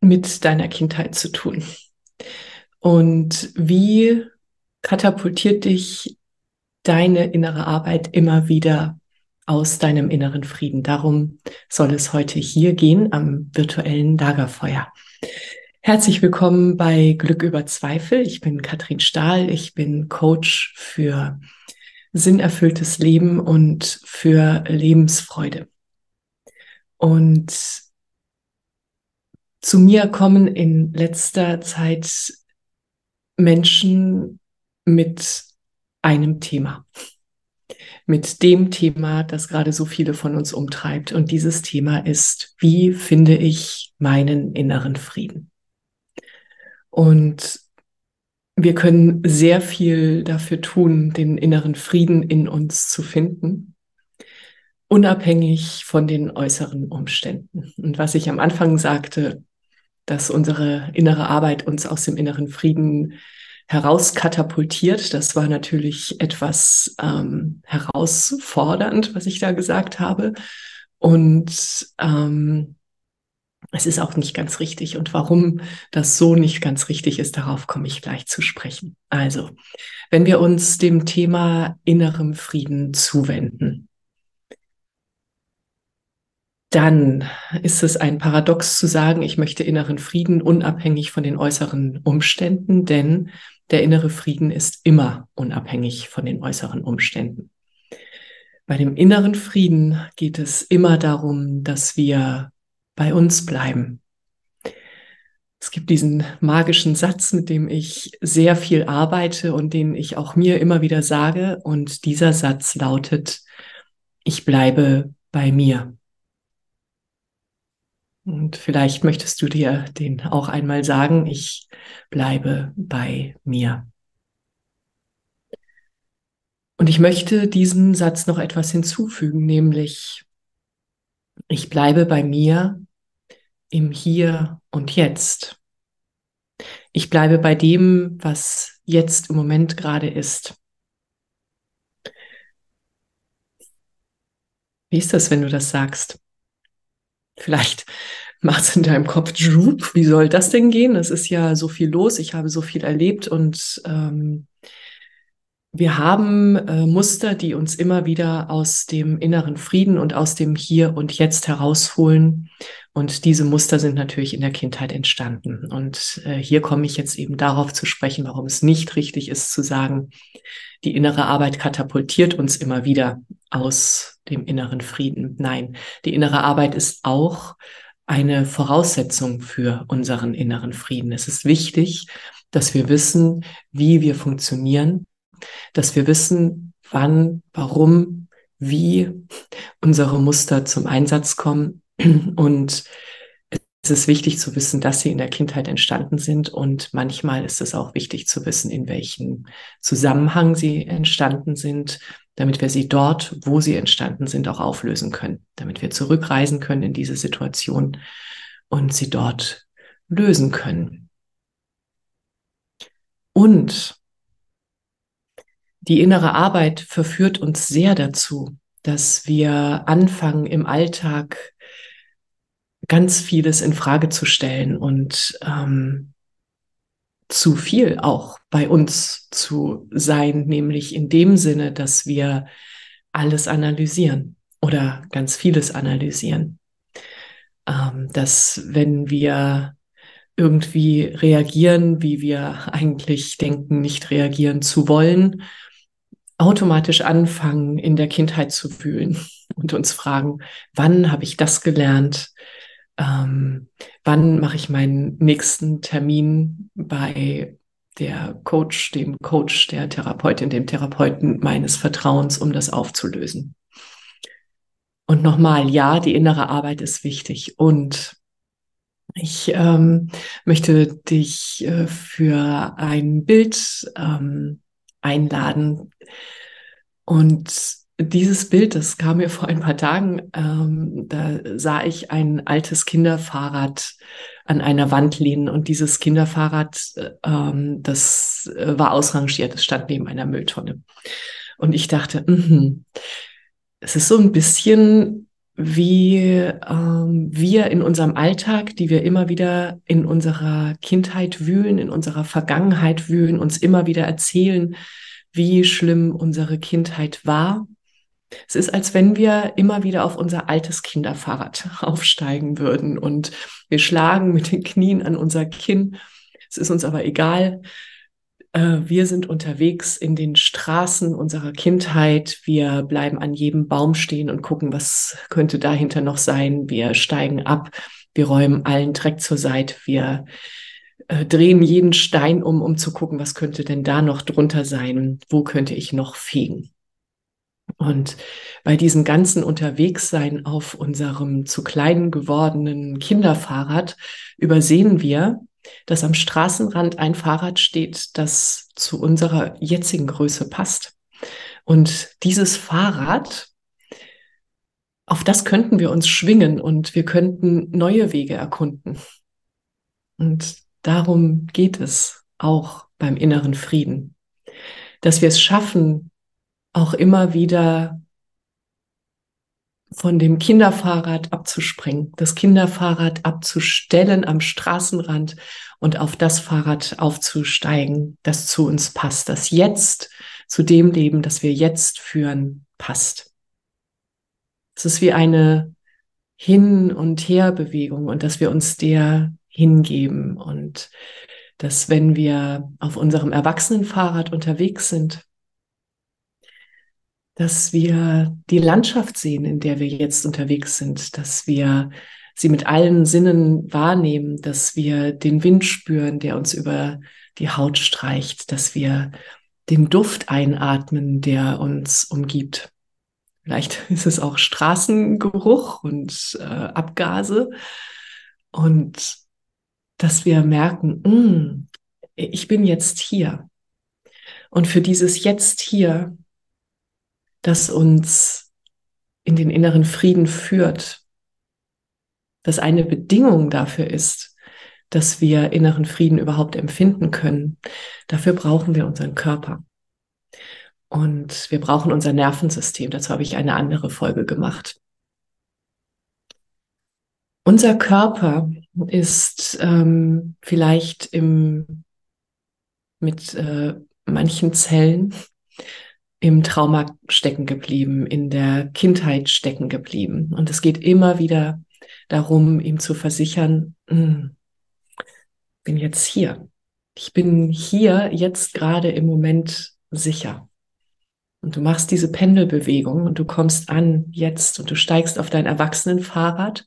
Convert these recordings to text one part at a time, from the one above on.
mit deiner Kindheit zu tun? Und wie katapultiert dich deine innere Arbeit immer wieder aus deinem inneren Frieden? Darum soll es heute hier gehen am virtuellen Lagerfeuer. Herzlich willkommen bei Glück über Zweifel. Ich bin Katrin Stahl. Ich bin Coach für sinnerfülltes Leben und für Lebensfreude. Und zu mir kommen in letzter Zeit Menschen mit einem Thema. Mit dem Thema, das gerade so viele von uns umtreibt. Und dieses Thema ist, wie finde ich meinen inneren Frieden? Und wir können sehr viel dafür tun, den inneren Frieden in uns zu finden unabhängig von den äußeren Umständen. Und was ich am Anfang sagte, dass unsere innere Arbeit uns aus dem inneren Frieden herauskatapultiert. Das war natürlich etwas ähm, herausfordernd, was ich da gesagt habe. Und ähm, es ist auch nicht ganz richtig. Und warum das so nicht ganz richtig ist, darauf komme ich gleich zu sprechen. Also, wenn wir uns dem Thema innerem Frieden zuwenden, dann ist es ein Paradox zu sagen, ich möchte inneren Frieden unabhängig von den äußeren Umständen, denn der innere Frieden ist immer unabhängig von den äußeren Umständen. Bei dem inneren Frieden geht es immer darum, dass wir bei uns bleiben. Es gibt diesen magischen Satz, mit dem ich sehr viel arbeite und den ich auch mir immer wieder sage. Und dieser Satz lautet, ich bleibe bei mir. Und vielleicht möchtest du dir den auch einmal sagen, ich bleibe bei mir. Und ich möchte diesem Satz noch etwas hinzufügen, nämlich ich bleibe bei mir im Hier und Jetzt. Ich bleibe bei dem, was jetzt im Moment gerade ist. Wie ist das, wenn du das sagst? Vielleicht macht es in deinem Kopf, wie soll das denn gehen? Es ist ja so viel los, ich habe so viel erlebt und ähm, wir haben äh, Muster, die uns immer wieder aus dem inneren Frieden und aus dem Hier und Jetzt herausholen. Und diese Muster sind natürlich in der Kindheit entstanden. Und äh, hier komme ich jetzt eben darauf zu sprechen, warum es nicht richtig ist zu sagen, die innere Arbeit katapultiert uns immer wieder aus dem inneren Frieden. Nein, die innere Arbeit ist auch eine Voraussetzung für unseren inneren Frieden. Es ist wichtig, dass wir wissen, wie wir funktionieren, dass wir wissen, wann, warum, wie unsere Muster zum Einsatz kommen Und es ist wichtig zu wissen, dass sie in der Kindheit entstanden sind. Und manchmal ist es auch wichtig zu wissen, in welchem Zusammenhang sie entstanden sind, damit wir sie dort, wo sie entstanden sind, auch auflösen können, damit wir zurückreisen können in diese Situation und sie dort lösen können. Und die innere Arbeit verführt uns sehr dazu, dass wir anfangen im Alltag ganz vieles in Frage zu stellen und ähm, zu viel auch bei uns zu sein, nämlich in dem Sinne, dass wir alles analysieren oder ganz vieles analysieren. Ähm, dass wenn wir irgendwie reagieren, wie wir eigentlich denken, nicht reagieren zu wollen, automatisch anfangen, in der Kindheit zu fühlen und uns fragen, wann habe ich das gelernt? Ähm, wann mache ich meinen nächsten Termin bei der Coach, dem Coach, der Therapeutin, dem Therapeuten meines Vertrauens, um das aufzulösen? Und nochmal, ja, die innere Arbeit ist wichtig und ich ähm, möchte dich äh, für ein Bild ähm, einladen. Und dieses Bild, das kam mir vor ein paar Tagen, ähm, da sah ich ein altes Kinderfahrrad an einer Wand lehnen und dieses Kinderfahrrad, ähm, das äh, war ausrangiert, es stand neben einer Mülltonne. Und ich dachte, mh, es ist so ein bisschen wie ähm, wir in unserem Alltag, die wir immer wieder in unserer Kindheit wühlen, in unserer Vergangenheit wühlen, uns immer wieder erzählen, wie schlimm unsere Kindheit war. Es ist, als wenn wir immer wieder auf unser altes Kinderfahrrad aufsteigen würden und wir schlagen mit den Knien an unser Kinn. Es ist uns aber egal. Äh, wir sind unterwegs in den Straßen unserer Kindheit. Wir bleiben an jedem Baum stehen und gucken, was könnte dahinter noch sein. Wir steigen ab. Wir räumen allen Dreck zur Seite. Wir äh, drehen jeden Stein um, um zu gucken, was könnte denn da noch drunter sein? Wo könnte ich noch fegen? Und bei diesem ganzen Unterwegssein auf unserem zu klein gewordenen Kinderfahrrad übersehen wir, dass am Straßenrand ein Fahrrad steht, das zu unserer jetzigen Größe passt. Und dieses Fahrrad, auf das könnten wir uns schwingen und wir könnten neue Wege erkunden. Und darum geht es auch beim inneren Frieden, dass wir es schaffen, auch immer wieder von dem Kinderfahrrad abzuspringen, das Kinderfahrrad abzustellen am Straßenrand und auf das Fahrrad aufzusteigen, das zu uns passt, das jetzt zu dem Leben, das wir jetzt führen, passt. Es ist wie eine Hin- und Herbewegung und dass wir uns der hingeben und dass wenn wir auf unserem Erwachsenenfahrrad unterwegs sind, dass wir die Landschaft sehen, in der wir jetzt unterwegs sind, dass wir sie mit allen Sinnen wahrnehmen, dass wir den Wind spüren, der uns über die Haut streicht, dass wir den Duft einatmen, der uns umgibt. Vielleicht ist es auch Straßengeruch und äh, Abgase und dass wir merken, mm, ich bin jetzt hier. Und für dieses Jetzt hier das uns in den inneren Frieden führt, das eine Bedingung dafür ist, dass wir inneren Frieden überhaupt empfinden können. Dafür brauchen wir unseren Körper. Und wir brauchen unser Nervensystem. Dazu habe ich eine andere Folge gemacht. Unser Körper ist ähm, vielleicht im, mit äh, manchen Zellen im Trauma stecken geblieben, in der Kindheit stecken geblieben. Und es geht immer wieder darum, ihm zu versichern, hm, bin jetzt hier. Ich bin hier jetzt gerade im Moment sicher. Und du machst diese Pendelbewegung und du kommst an jetzt und du steigst auf dein Erwachsenenfahrrad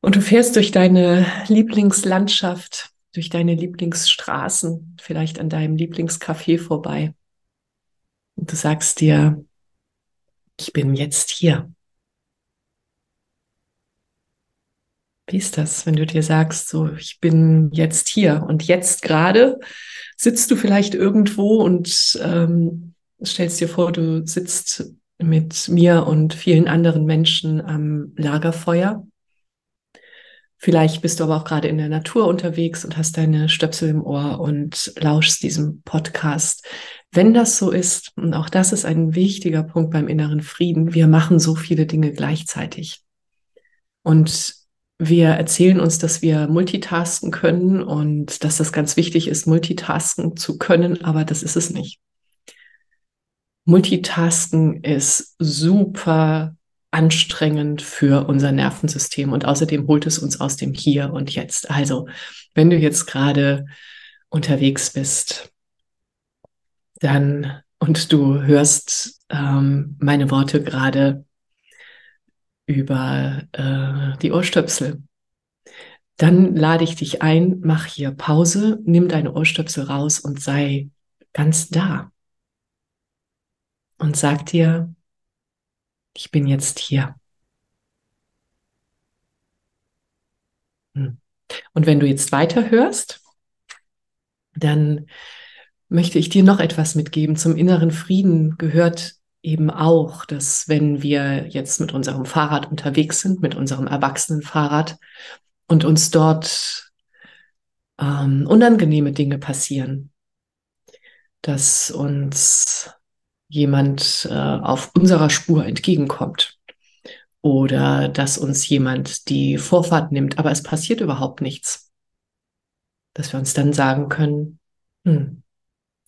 und du fährst durch deine Lieblingslandschaft, durch deine Lieblingsstraßen, vielleicht an deinem Lieblingscafé vorbei. Und du sagst dir, ich bin jetzt hier. Wie ist das, wenn du dir sagst, so, ich bin jetzt hier und jetzt gerade sitzt du vielleicht irgendwo und ähm, stellst dir vor, du sitzt mit mir und vielen anderen Menschen am Lagerfeuer. Vielleicht bist du aber auch gerade in der Natur unterwegs und hast deine Stöpsel im Ohr und lauschst diesem Podcast. Wenn das so ist, und auch das ist ein wichtiger Punkt beim inneren Frieden, wir machen so viele Dinge gleichzeitig. Und wir erzählen uns, dass wir multitasken können und dass das ganz wichtig ist, multitasken zu können, aber das ist es nicht. Multitasken ist super anstrengend für unser Nervensystem und außerdem holt es uns aus dem Hier und Jetzt. Also, wenn du jetzt gerade unterwegs bist, dann und du hörst ähm, meine Worte gerade über äh, die Ohrstöpsel. Dann lade ich dich ein, mach hier Pause, nimm deine Ohrstöpsel raus und sei ganz da. Und sag dir, ich bin jetzt hier. Hm. Und wenn du jetzt weiterhörst, dann möchte ich dir noch etwas mitgeben. Zum inneren Frieden gehört eben auch, dass wenn wir jetzt mit unserem Fahrrad unterwegs sind, mit unserem Erwachsenenfahrrad und uns dort ähm, unangenehme Dinge passieren, dass uns jemand äh, auf unserer Spur entgegenkommt oder dass uns jemand die Vorfahrt nimmt, aber es passiert überhaupt nichts, dass wir uns dann sagen können, hm,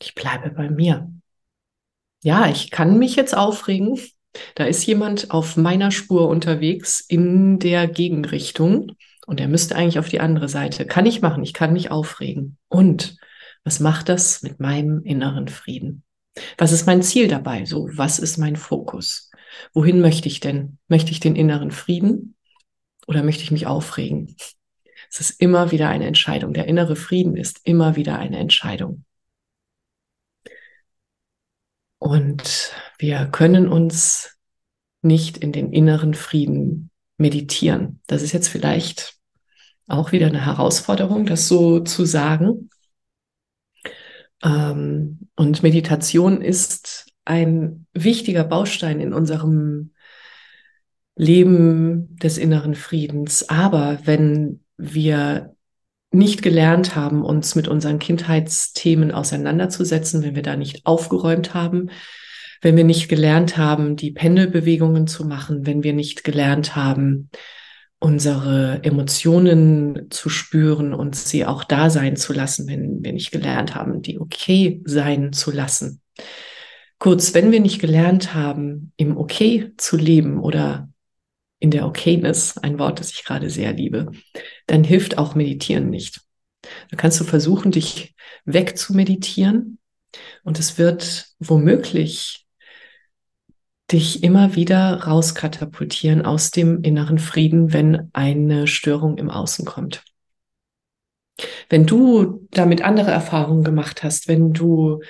ich bleibe bei mir ja, ich kann mich jetzt aufregen. Da ist jemand auf meiner Spur unterwegs in der Gegenrichtung und er müsste eigentlich auf die andere Seite. Kann ich machen, ich kann mich aufregen. Und was macht das mit meinem inneren Frieden? Was ist mein Ziel dabei? So, was ist mein Fokus? Wohin möchte ich denn? Möchte ich den inneren Frieden oder möchte ich mich aufregen? Es ist immer wieder eine Entscheidung. Der innere Frieden ist immer wieder eine Entscheidung. Und wir können uns nicht in den inneren Frieden meditieren. Das ist jetzt vielleicht auch wieder eine Herausforderung, das so zu sagen. Ähm, und Meditation ist ein wichtiger Baustein in unserem Leben des inneren Friedens. Aber wenn wir nicht gelernt haben, uns mit unseren Kindheitsthemen auseinanderzusetzen, wenn wir da nicht aufgeräumt haben, wenn wir nicht gelernt haben, die Pendelbewegungen zu machen, wenn wir nicht gelernt haben, unsere Emotionen zu spüren und sie auch da sein zu lassen, wenn wir nicht gelernt haben, die okay sein zu lassen. Kurz, wenn wir nicht gelernt haben, im Okay zu leben oder in der Okayness, ein Wort, das ich gerade sehr liebe, dann hilft auch Meditieren nicht. Da kannst du versuchen, dich wegzumeditieren und es wird womöglich dich immer wieder rauskatapultieren aus dem inneren Frieden, wenn eine Störung im Außen kommt. Wenn du damit andere Erfahrungen gemacht hast, wenn du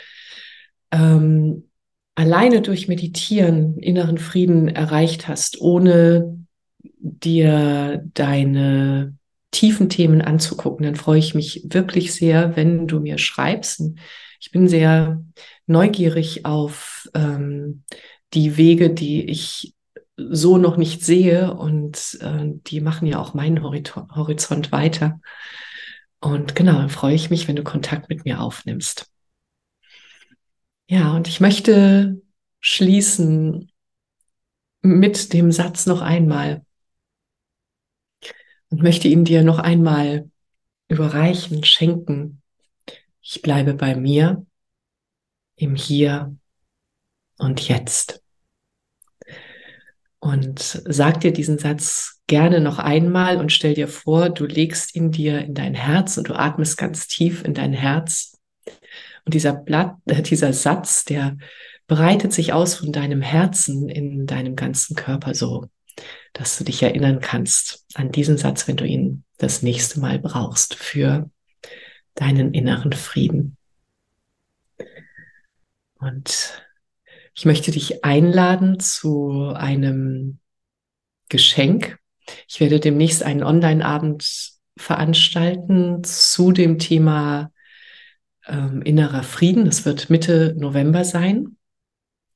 ähm, alleine durch Meditieren inneren Frieden erreicht hast, ohne dir deine tiefen Themen anzugucken, dann freue ich mich wirklich sehr, wenn du mir schreibst. Ich bin sehr neugierig auf ähm, die Wege, die ich so noch nicht sehe und äh, die machen ja auch meinen Horizont, Horizont weiter. Und genau, dann freue ich mich, wenn du Kontakt mit mir aufnimmst. Ja, und ich möchte schließen mit dem Satz noch einmal und möchte ihn dir noch einmal überreichen, schenken. Ich bleibe bei mir im Hier und Jetzt. Und sag dir diesen Satz gerne noch einmal und stell dir vor, du legst ihn dir in dein Herz und du atmest ganz tief in dein Herz und dieser Blatt, dieser Satz, der breitet sich aus von deinem Herzen in deinem ganzen Körper so, dass du dich erinnern kannst an diesen Satz, wenn du ihn das nächste Mal brauchst für deinen inneren Frieden. Und ich möchte dich einladen zu einem Geschenk. Ich werde demnächst einen Online-Abend veranstalten zu dem Thema ähm, innerer Frieden. Das wird Mitte November sein.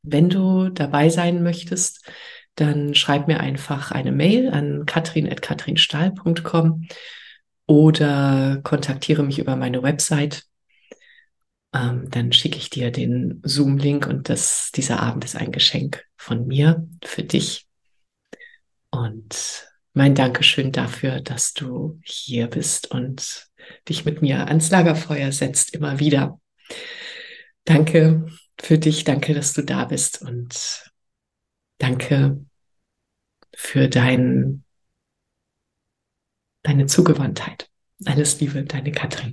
Wenn du dabei sein möchtest, dann schreib mir einfach eine Mail an katrin.katrinstahl.com oder kontaktiere mich über meine Website. Ähm, dann schicke ich dir den Zoom-Link und das, dieser Abend ist ein Geschenk von mir für dich. Und mein Dankeschön dafür, dass du hier bist und dich mit mir ans Lagerfeuer setzt, immer wieder. Danke für dich, danke, dass du da bist und danke für dein, deine Zugewandtheit. Alles Liebe, deine Katrin.